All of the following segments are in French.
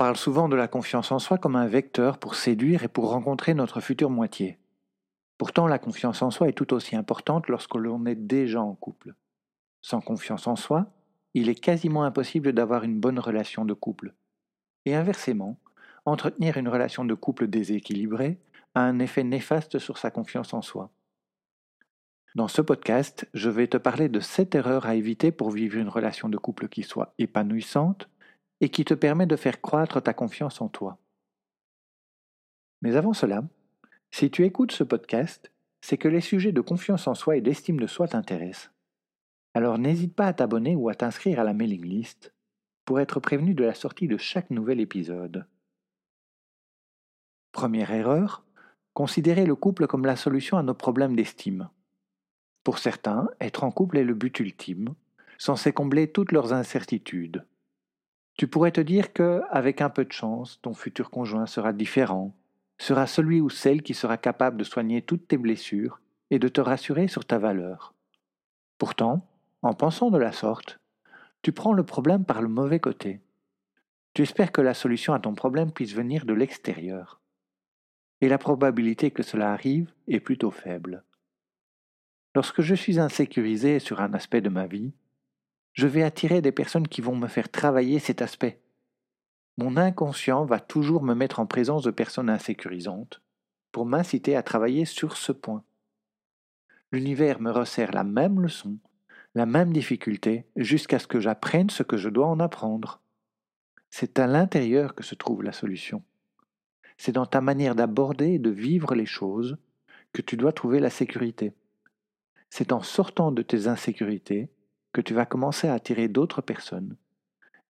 Parle souvent de la confiance en soi comme un vecteur pour séduire et pour rencontrer notre future moitié. Pourtant, la confiance en soi est tout aussi importante lorsque l'on est déjà en couple. Sans confiance en soi, il est quasiment impossible d'avoir une bonne relation de couple. Et inversement, entretenir une relation de couple déséquilibrée a un effet néfaste sur sa confiance en soi. Dans ce podcast, je vais te parler de 7 erreurs à éviter pour vivre une relation de couple qui soit épanouissante et qui te permet de faire croître ta confiance en toi. Mais avant cela, si tu écoutes ce podcast, c'est que les sujets de confiance en soi et d'estime de soi t'intéressent. Alors n'hésite pas à t'abonner ou à t'inscrire à la mailing list pour être prévenu de la sortie de chaque nouvel épisode. Première erreur, considérer le couple comme la solution à nos problèmes d'estime. Pour certains, être en couple est le but ultime, censé combler toutes leurs incertitudes. Tu pourrais te dire que, avec un peu de chance, ton futur conjoint sera différent, sera celui ou celle qui sera capable de soigner toutes tes blessures et de te rassurer sur ta valeur. Pourtant, en pensant de la sorte, tu prends le problème par le mauvais côté. Tu espères que la solution à ton problème puisse venir de l'extérieur. Et la probabilité que cela arrive est plutôt faible. Lorsque je suis insécurisé sur un aspect de ma vie, je vais attirer des personnes qui vont me faire travailler cet aspect. Mon inconscient va toujours me mettre en présence de personnes insécurisantes pour m'inciter à travailler sur ce point. L'univers me resserre la même leçon la même difficulté jusqu'à ce que j'apprenne ce que je dois en apprendre. C'est à l'intérieur que se trouve la solution. C'est dans ta manière d'aborder et de vivre les choses que tu dois trouver la sécurité. C'est en sortant de tes insécurités que tu vas commencer à attirer d'autres personnes,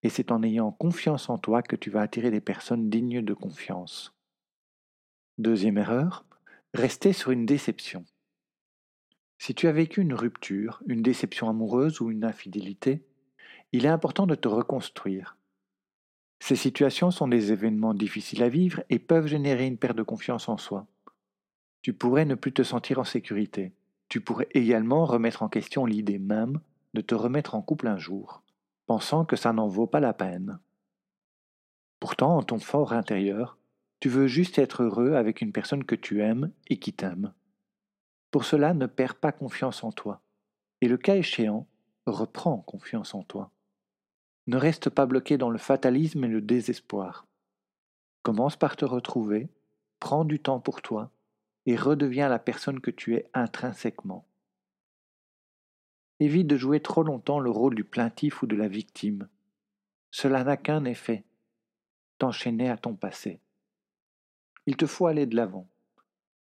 et c'est en ayant confiance en toi que tu vas attirer des personnes dignes de confiance. Deuxième erreur, rester sur une déception. Si tu as vécu une rupture, une déception amoureuse ou une infidélité, il est important de te reconstruire. Ces situations sont des événements difficiles à vivre et peuvent générer une perte de confiance en soi. Tu pourrais ne plus te sentir en sécurité. Tu pourrais également remettre en question l'idée même de te remettre en couple un jour, pensant que ça n'en vaut pas la peine. Pourtant, en ton fort intérieur, tu veux juste être heureux avec une personne que tu aimes et qui t'aime. Pour cela, ne perds pas confiance en toi. Et le cas échéant, reprends confiance en toi. Ne reste pas bloqué dans le fatalisme et le désespoir. Commence par te retrouver, prends du temps pour toi et redeviens la personne que tu es intrinsèquement. Évite de jouer trop longtemps le rôle du plaintif ou de la victime. Cela n'a qu'un effet, t'enchaîner à ton passé. Il te faut aller de l'avant.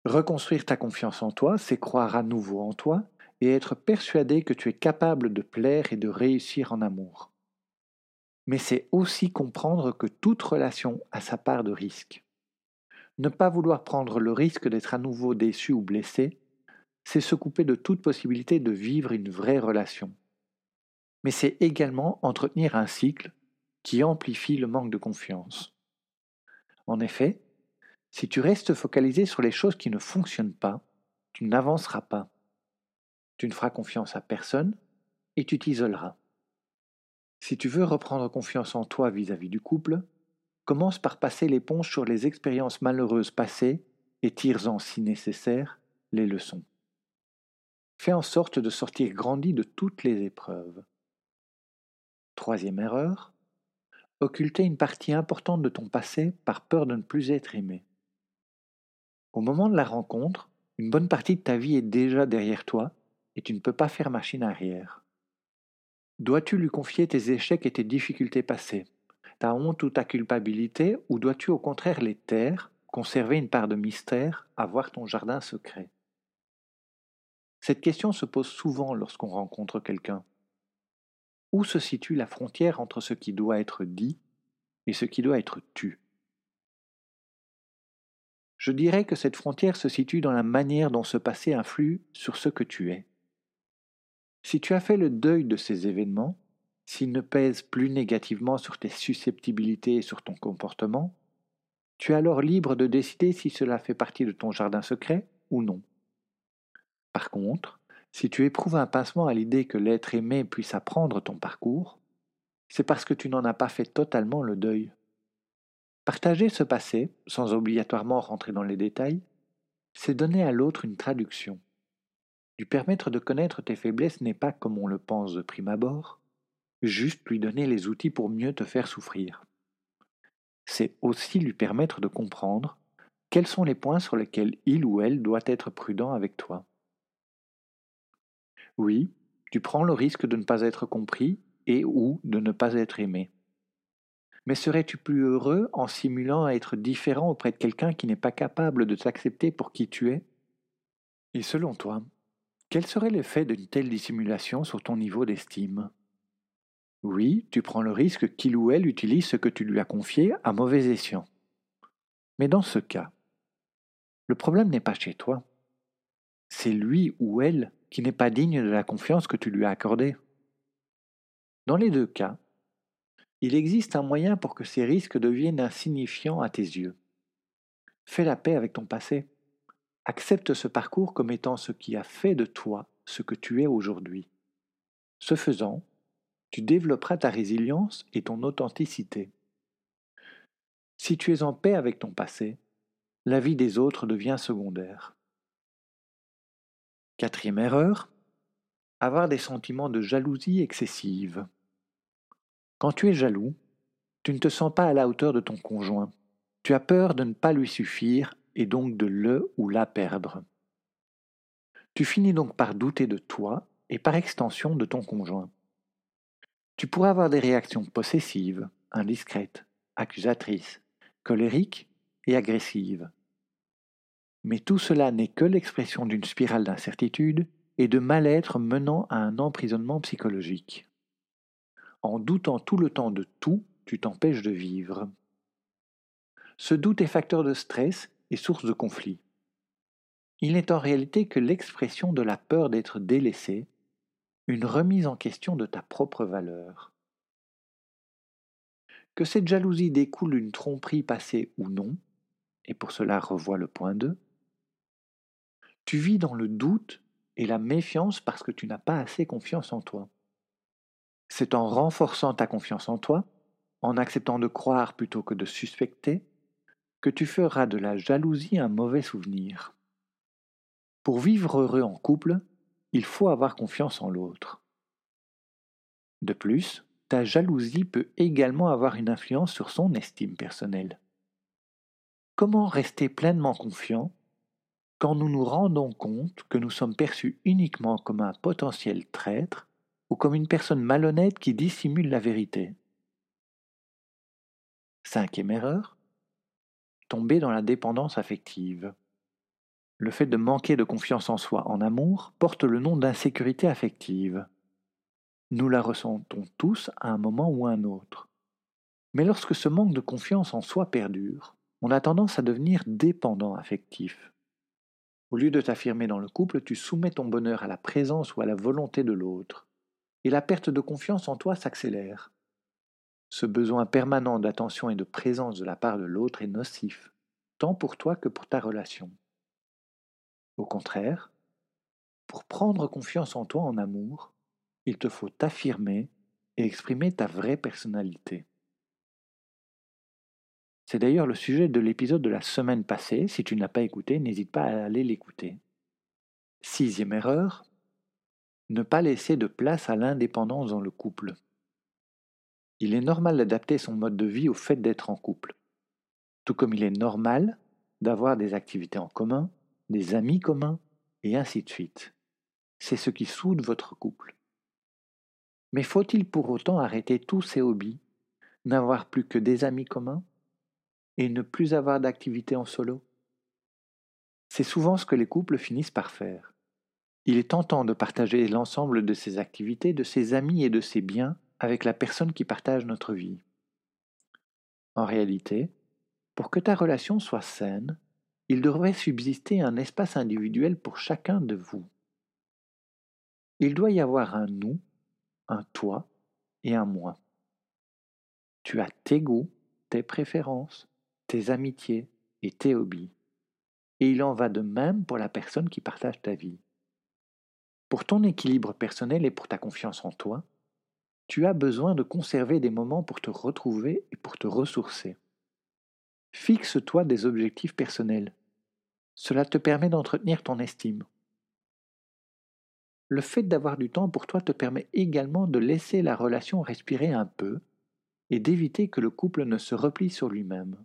Reconstruire ta confiance en toi, c'est croire à nouveau en toi et être persuadé que tu es capable de plaire et de réussir en amour. Mais c'est aussi comprendre que toute relation a sa part de risque. Ne pas vouloir prendre le risque d'être à nouveau déçu ou blessé, c'est se couper de toute possibilité de vivre une vraie relation. Mais c'est également entretenir un cycle qui amplifie le manque de confiance. En effet, si tu restes focalisé sur les choses qui ne fonctionnent pas, tu n'avanceras pas. Tu ne feras confiance à personne et tu t'isoleras. Si tu veux reprendre confiance en toi vis-à-vis du couple, commence par passer l'éponge sur les expériences malheureuses passées et tire-en, si nécessaire, les leçons. Fais en sorte de sortir grandi de toutes les épreuves. Troisième erreur, occulter une partie importante de ton passé par peur de ne plus être aimé. Au moment de la rencontre, une bonne partie de ta vie est déjà derrière toi et tu ne peux pas faire machine arrière. Dois-tu lui confier tes échecs et tes difficultés passées, ta honte ou ta culpabilité, ou dois-tu au contraire les taire, conserver une part de mystère, avoir ton jardin secret? Cette question se pose souvent lorsqu'on rencontre quelqu'un. Où se situe la frontière entre ce qui doit être dit et ce qui doit être tu? Je dirais que cette frontière se situe dans la manière dont ce passé influe sur ce que tu es. Si tu as fait le deuil de ces événements, s'ils ne pèsent plus négativement sur tes susceptibilités et sur ton comportement, tu es alors libre de décider si cela fait partie de ton jardin secret ou non. Par contre, si tu éprouves un pincement à l'idée que l'être aimé puisse apprendre ton parcours, c'est parce que tu n'en as pas fait totalement le deuil. Partager ce passé, sans obligatoirement rentrer dans les détails, c'est donner à l'autre une traduction. Lui permettre de connaître tes faiblesses n'est pas, comme on le pense de prime abord, juste lui donner les outils pour mieux te faire souffrir. C'est aussi lui permettre de comprendre quels sont les points sur lesquels il ou elle doit être prudent avec toi. Oui, tu prends le risque de ne pas être compris et ou de ne pas être aimé. Mais serais-tu plus heureux en simulant être différent auprès de quelqu'un qui n'est pas capable de t'accepter pour qui tu es? Et selon toi, quel serait l'effet d'une telle dissimulation sur ton niveau d'estime? Oui, tu prends le risque qu'il ou elle utilise ce que tu lui as confié à mauvais escient. Mais dans ce cas, le problème n'est pas chez toi. C'est lui ou elle qui n'est pas digne de la confiance que tu lui as accordée. Dans les deux cas, il existe un moyen pour que ces risques deviennent insignifiants à tes yeux. Fais la paix avec ton passé. Accepte ce parcours comme étant ce qui a fait de toi ce que tu es aujourd'hui. Ce faisant, tu développeras ta résilience et ton authenticité. Si tu es en paix avec ton passé, la vie des autres devient secondaire. Quatrième erreur, avoir des sentiments de jalousie excessive. Quand tu es jaloux, tu ne te sens pas à la hauteur de ton conjoint. Tu as peur de ne pas lui suffire et donc de le ou la perdre. Tu finis donc par douter de toi et par extension de ton conjoint. Tu pourrais avoir des réactions possessives, indiscrètes, accusatrices, colériques et agressives. Mais tout cela n'est que l'expression d'une spirale d'incertitude et de mal-être menant à un emprisonnement psychologique. En doutant tout le temps de tout, tu t'empêches de vivre. Ce doute est facteur de stress et source de conflit. Il n'est en réalité que l'expression de la peur d'être délaissé, une remise en question de ta propre valeur. Que cette jalousie découle d'une tromperie passée ou non, et pour cela revois le point 2, tu vis dans le doute et la méfiance parce que tu n'as pas assez confiance en toi. C'est en renforçant ta confiance en toi, en acceptant de croire plutôt que de suspecter, que tu feras de la jalousie un mauvais souvenir. Pour vivre heureux en couple, il faut avoir confiance en l'autre. De plus, ta jalousie peut également avoir une influence sur son estime personnelle. Comment rester pleinement confiant quand nous nous rendons compte que nous sommes perçus uniquement comme un potentiel traître ou comme une personne malhonnête qui dissimule la vérité Cinquième erreur, tomber dans la dépendance affective. Le fait de manquer de confiance en soi en amour porte le nom d'insécurité affective. Nous la ressentons tous à un moment ou à un autre. Mais lorsque ce manque de confiance en soi perdure, on a tendance à devenir dépendant affectif. Au lieu de t'affirmer dans le couple, tu soumets ton bonheur à la présence ou à la volonté de l'autre, et la perte de confiance en toi s'accélère. Ce besoin permanent d'attention et de présence de la part de l'autre est nocif, tant pour toi que pour ta relation. Au contraire, pour prendre confiance en toi en amour, il te faut t'affirmer et exprimer ta vraie personnalité. C'est d'ailleurs le sujet de l'épisode de la semaine passée. Si tu ne l'as pas écouté, n'hésite pas à aller l'écouter. Sixième erreur, ne pas laisser de place à l'indépendance dans le couple. Il est normal d'adapter son mode de vie au fait d'être en couple. Tout comme il est normal d'avoir des activités en commun, des amis communs, et ainsi de suite. C'est ce qui soude votre couple. Mais faut-il pour autant arrêter tous ces hobbies, n'avoir plus que des amis communs, et ne plus avoir d'activités en solo C'est souvent ce que les couples finissent par faire. Il est tentant de partager l'ensemble de ses activités, de ses amis et de ses biens avec la personne qui partage notre vie. En réalité, pour que ta relation soit saine, il devrait subsister un espace individuel pour chacun de vous. Il doit y avoir un nous, un toi et un moi. Tu as tes goûts, tes préférences, tes amitiés et tes hobbies. Et il en va de même pour la personne qui partage ta vie. Pour ton équilibre personnel et pour ta confiance en toi, tu as besoin de conserver des moments pour te retrouver et pour te ressourcer. Fixe-toi des objectifs personnels. Cela te permet d'entretenir ton estime. Le fait d'avoir du temps pour toi te permet également de laisser la relation respirer un peu et d'éviter que le couple ne se replie sur lui-même.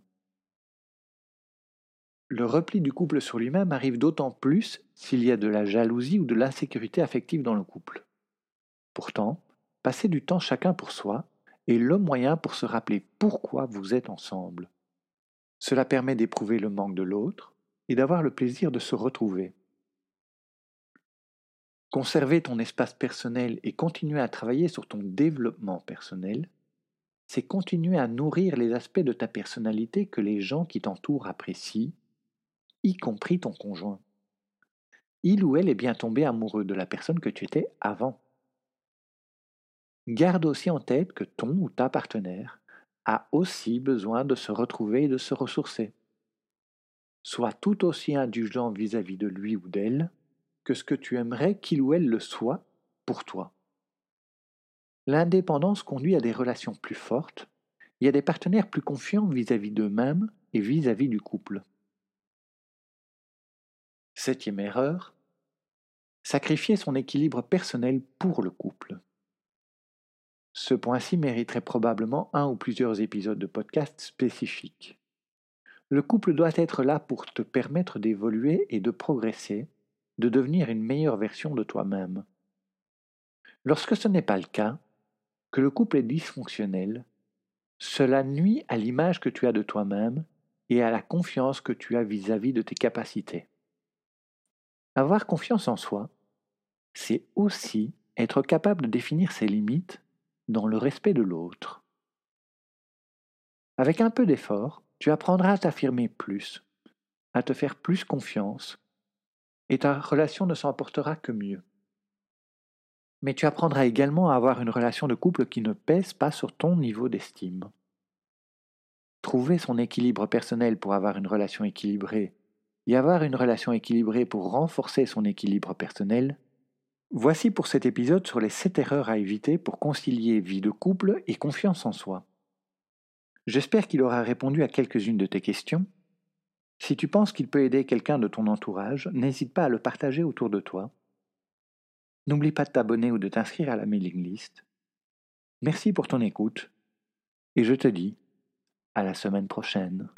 Le repli du couple sur lui-même arrive d'autant plus s'il y a de la jalousie ou de l'insécurité affective dans le couple. Pourtant, passer du temps chacun pour soi est le moyen pour se rappeler pourquoi vous êtes ensemble. Cela permet d'éprouver le manque de l'autre et d'avoir le plaisir de se retrouver. Conserver ton espace personnel et continuer à travailler sur ton développement personnel, c'est continuer à nourrir les aspects de ta personnalité que les gens qui t'entourent apprécient, y compris ton conjoint. Il ou elle est bien tombé amoureux de la personne que tu étais avant. Garde aussi en tête que ton ou ta partenaire a aussi besoin de se retrouver et de se ressourcer. Sois tout aussi indulgent vis-à-vis de lui ou d'elle que ce que tu aimerais qu'il ou elle le soit pour toi. L'indépendance conduit à des relations plus fortes et à des partenaires plus confiants vis-à-vis d'eux-mêmes et vis-à-vis du couple. Septième erreur, sacrifier son équilibre personnel pour le couple. Ce point-ci mériterait probablement un ou plusieurs épisodes de podcast spécifiques. Le couple doit être là pour te permettre d'évoluer et de progresser, de devenir une meilleure version de toi-même. Lorsque ce n'est pas le cas, que le couple est dysfonctionnel, cela nuit à l'image que tu as de toi-même et à la confiance que tu as vis-à-vis de tes capacités. Avoir confiance en soi, c'est aussi être capable de définir ses limites dans le respect de l'autre. Avec un peu d'effort, tu apprendras à t'affirmer plus, à te faire plus confiance, et ta relation ne s'en portera que mieux. Mais tu apprendras également à avoir une relation de couple qui ne pèse pas sur ton niveau d'estime. Trouver son équilibre personnel pour avoir une relation équilibrée et avoir une relation équilibrée pour renforcer son équilibre personnel Voici pour cet épisode sur les 7 erreurs à éviter pour concilier vie de couple et confiance en soi. J'espère qu'il aura répondu à quelques-unes de tes questions. Si tu penses qu'il peut aider quelqu'un de ton entourage, n'hésite pas à le partager autour de toi. N'oublie pas de t'abonner ou de t'inscrire à la mailing list. Merci pour ton écoute et je te dis à la semaine prochaine.